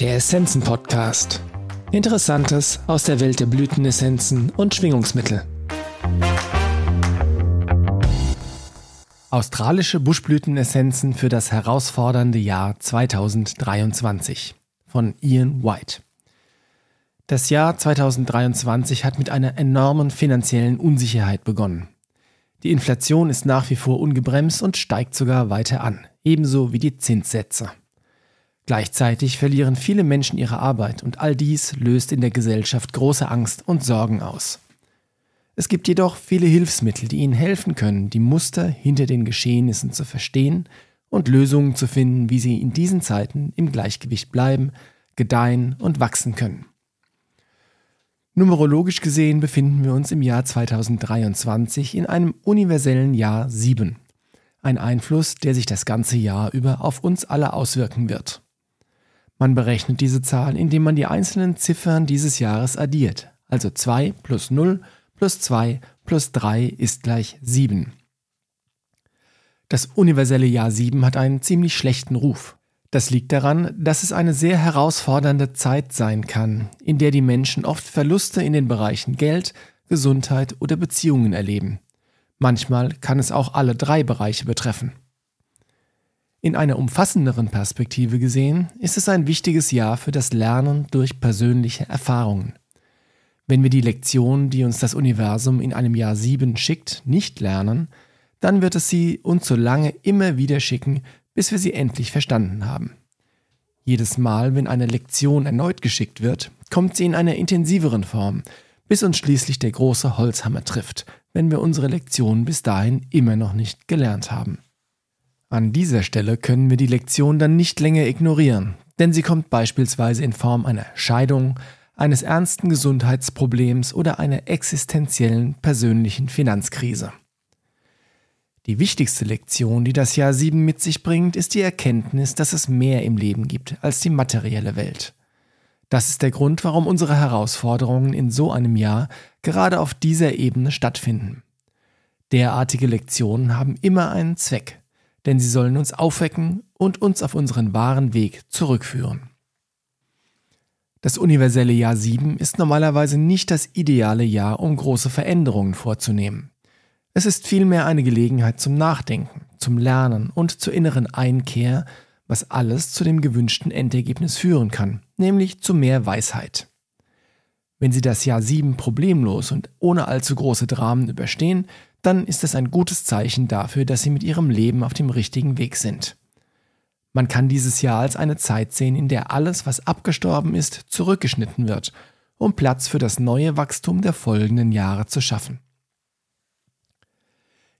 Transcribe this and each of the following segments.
Der Essenzen Podcast. Interessantes aus der Welt der Blütenessenzen und Schwingungsmittel. Australische Buschblütenessenzen für das herausfordernde Jahr 2023 von Ian White. Das Jahr 2023 hat mit einer enormen finanziellen Unsicherheit begonnen. Die Inflation ist nach wie vor ungebremst und steigt sogar weiter an, ebenso wie die Zinssätze. Gleichzeitig verlieren viele Menschen ihre Arbeit und all dies löst in der Gesellschaft große Angst und Sorgen aus. Es gibt jedoch viele Hilfsmittel, die Ihnen helfen können, die Muster hinter den Geschehnissen zu verstehen und Lösungen zu finden, wie Sie in diesen Zeiten im Gleichgewicht bleiben, gedeihen und wachsen können. Numerologisch gesehen befinden wir uns im Jahr 2023 in einem universellen Jahr 7. Ein Einfluss, der sich das ganze Jahr über auf uns alle auswirken wird. Man berechnet diese Zahl, indem man die einzelnen Ziffern dieses Jahres addiert. Also 2 plus 0 plus 2 plus 3 ist gleich 7. Das universelle Jahr 7 hat einen ziemlich schlechten Ruf. Das liegt daran, dass es eine sehr herausfordernde Zeit sein kann, in der die Menschen oft Verluste in den Bereichen Geld, Gesundheit oder Beziehungen erleben. Manchmal kann es auch alle drei Bereiche betreffen. In einer umfassenderen Perspektive gesehen ist es ein wichtiges Jahr für das Lernen durch persönliche Erfahrungen. Wenn wir die Lektionen, die uns das Universum in einem Jahr 7 schickt, nicht lernen, dann wird es sie uns so lange immer wieder schicken, bis wir sie endlich verstanden haben. Jedes Mal, wenn eine Lektion erneut geschickt wird, kommt sie in einer intensiveren Form, bis uns schließlich der große Holzhammer trifft, wenn wir unsere Lektion bis dahin immer noch nicht gelernt haben. An dieser Stelle können wir die Lektion dann nicht länger ignorieren, denn sie kommt beispielsweise in Form einer Scheidung, eines ernsten Gesundheitsproblems oder einer existenziellen persönlichen Finanzkrise. Die wichtigste Lektion, die das Jahr 7 mit sich bringt, ist die Erkenntnis, dass es mehr im Leben gibt als die materielle Welt. Das ist der Grund, warum unsere Herausforderungen in so einem Jahr gerade auf dieser Ebene stattfinden. Derartige Lektionen haben immer einen Zweck, denn sie sollen uns aufwecken und uns auf unseren wahren Weg zurückführen. Das universelle Jahr 7 ist normalerweise nicht das ideale Jahr, um große Veränderungen vorzunehmen. Es ist vielmehr eine Gelegenheit zum Nachdenken, zum Lernen und zur inneren Einkehr, was alles zu dem gewünschten Endergebnis führen kann, nämlich zu mehr Weisheit. Wenn Sie das Jahr 7 problemlos und ohne allzu große Dramen überstehen, dann ist es ein gutes Zeichen dafür, dass Sie mit Ihrem Leben auf dem richtigen Weg sind. Man kann dieses Jahr als eine Zeit sehen, in der alles, was abgestorben ist, zurückgeschnitten wird, um Platz für das neue Wachstum der folgenden Jahre zu schaffen.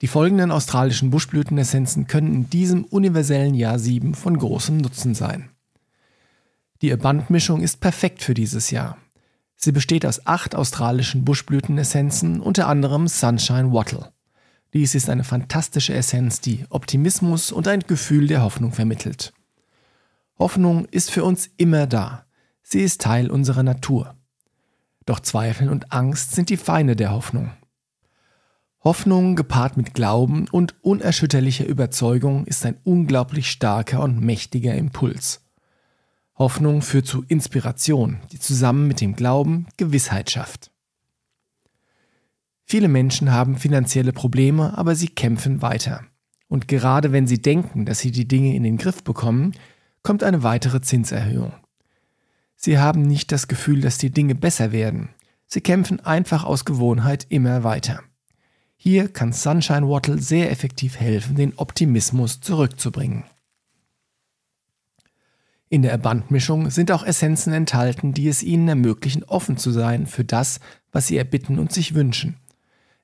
Die folgenden australischen Buschblütenessenzen können in diesem universellen Jahr 7 von großem Nutzen sein. Die Abundmischung ist perfekt für dieses Jahr. Sie besteht aus acht australischen Buschblütenessenzen, unter anderem Sunshine Wattle. Dies ist eine fantastische Essenz, die Optimismus und ein Gefühl der Hoffnung vermittelt. Hoffnung ist für uns immer da. Sie ist Teil unserer Natur. Doch Zweifel und Angst sind die Feinde der Hoffnung. Hoffnung gepaart mit Glauben und unerschütterlicher Überzeugung ist ein unglaublich starker und mächtiger Impuls. Hoffnung führt zu Inspiration, die zusammen mit dem Glauben Gewissheit schafft. Viele Menschen haben finanzielle Probleme, aber sie kämpfen weiter. Und gerade wenn sie denken, dass sie die Dinge in den Griff bekommen, kommt eine weitere Zinserhöhung. Sie haben nicht das Gefühl, dass die Dinge besser werden. Sie kämpfen einfach aus Gewohnheit immer weiter. Hier kann Sunshine Wattle sehr effektiv helfen, den Optimismus zurückzubringen. In der Bandmischung sind auch Essenzen enthalten, die es Ihnen ermöglichen, offen zu sein für das, was Sie erbitten und sich wünschen.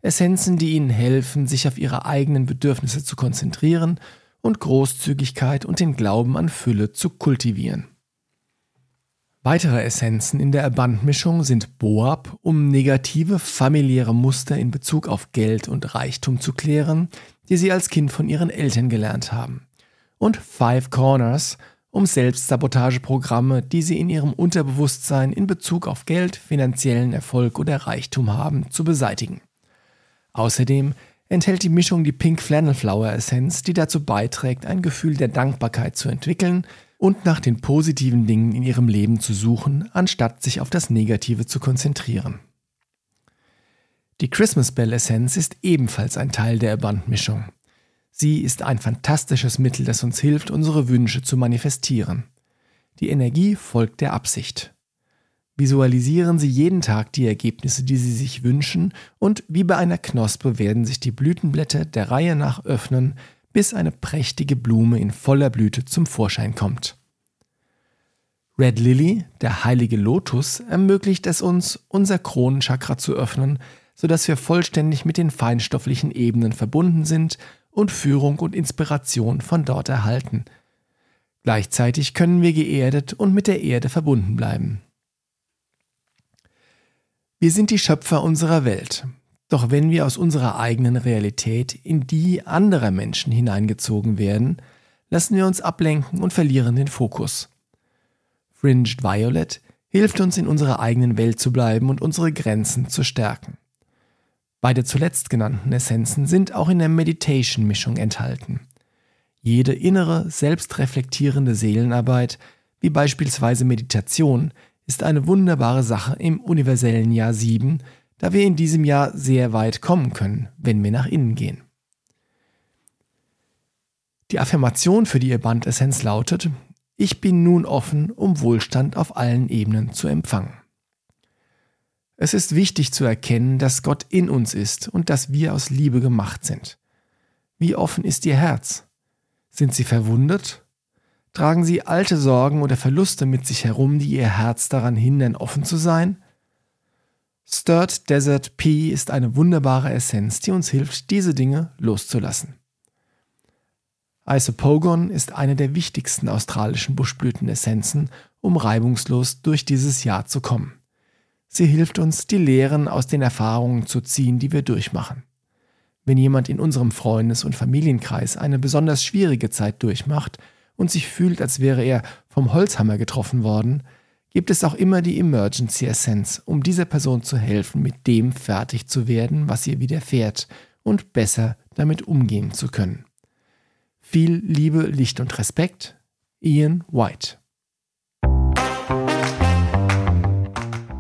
Essenzen, die Ihnen helfen, sich auf Ihre eigenen Bedürfnisse zu konzentrieren und Großzügigkeit und den Glauben an Fülle zu kultivieren. Weitere Essenzen in der Bandmischung sind Boab, um negative familiäre Muster in Bezug auf Geld und Reichtum zu klären, die sie als Kind von ihren Eltern gelernt haben. Und Five Corners, um Selbstsabotageprogramme, die sie in ihrem Unterbewusstsein in Bezug auf Geld, finanziellen Erfolg oder Reichtum haben, zu beseitigen. Außerdem enthält die Mischung die Pink Flannel Flower Essenz, die dazu beiträgt, ein Gefühl der Dankbarkeit zu entwickeln und nach den positiven Dingen in ihrem Leben zu suchen, anstatt sich auf das Negative zu konzentrieren. Die Christmas Bell Essenz ist ebenfalls ein Teil der Bandmischung. Sie ist ein fantastisches Mittel, das uns hilft, unsere Wünsche zu manifestieren. Die Energie folgt der Absicht. Visualisieren Sie jeden Tag die Ergebnisse, die Sie sich wünschen, und wie bei einer Knospe werden sich die Blütenblätter der Reihe nach öffnen, bis eine prächtige Blume in voller Blüte zum Vorschein kommt. Red Lily, der heilige Lotus, ermöglicht es uns, unser Kronenchakra zu öffnen, sodass wir vollständig mit den feinstofflichen Ebenen verbunden sind und Führung und Inspiration von dort erhalten. Gleichzeitig können wir geerdet und mit der Erde verbunden bleiben. Wir sind die Schöpfer unserer Welt. Doch wenn wir aus unserer eigenen Realität in die anderer Menschen hineingezogen werden, lassen wir uns ablenken und verlieren den Fokus. Fringed Violet hilft uns in unserer eigenen Welt zu bleiben und unsere Grenzen zu stärken. Beide zuletzt genannten Essenzen sind auch in der Meditation-Mischung enthalten. Jede innere, selbstreflektierende Seelenarbeit, wie beispielsweise Meditation, ist eine wunderbare Sache im universellen Jahr 7, da wir in diesem Jahr sehr weit kommen können, wenn wir nach innen gehen. Die Affirmation für die Band-Essenz lautet, ich bin nun offen, um Wohlstand auf allen Ebenen zu empfangen. Es ist wichtig zu erkennen, dass Gott in uns ist und dass wir aus Liebe gemacht sind. Wie offen ist Ihr Herz? Sind Sie verwundet? Tragen Sie alte Sorgen oder Verluste mit sich herum, die Ihr Herz daran hindern, offen zu sein? Stirred Desert Pea ist eine wunderbare Essenz, die uns hilft, diese Dinge loszulassen. Isopogon ist eine der wichtigsten australischen Buschblütenessenzen, um reibungslos durch dieses Jahr zu kommen. Sie hilft uns, die Lehren aus den Erfahrungen zu ziehen, die wir durchmachen. Wenn jemand in unserem Freundes- und Familienkreis eine besonders schwierige Zeit durchmacht und sich fühlt, als wäre er vom Holzhammer getroffen worden, gibt es auch immer die Emergency Essence, um dieser Person zu helfen, mit dem fertig zu werden, was ihr widerfährt und besser damit umgehen zu können. Viel Liebe, Licht und Respekt, Ian White.